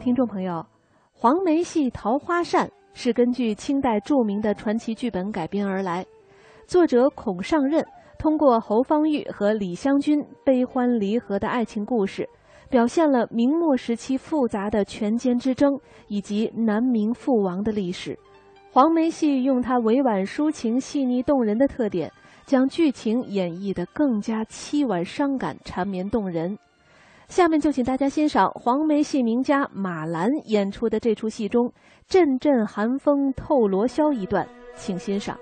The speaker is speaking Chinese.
听众朋友，黄梅戏《桃花扇》是根据清代著名的传奇剧本改编而来，作者孔尚任通过侯方域和李香君悲欢离合的爱情故事，表现了明末时期复杂的权奸之争以及南明覆亡的历史。黄梅戏用它委婉抒情、细腻动人的特点，将剧情演绎得更加凄婉伤感、缠绵动人。下面就请大家欣赏黄梅戏名家马兰演出的这出戏中“阵阵寒风透罗绡”一段，请欣赏。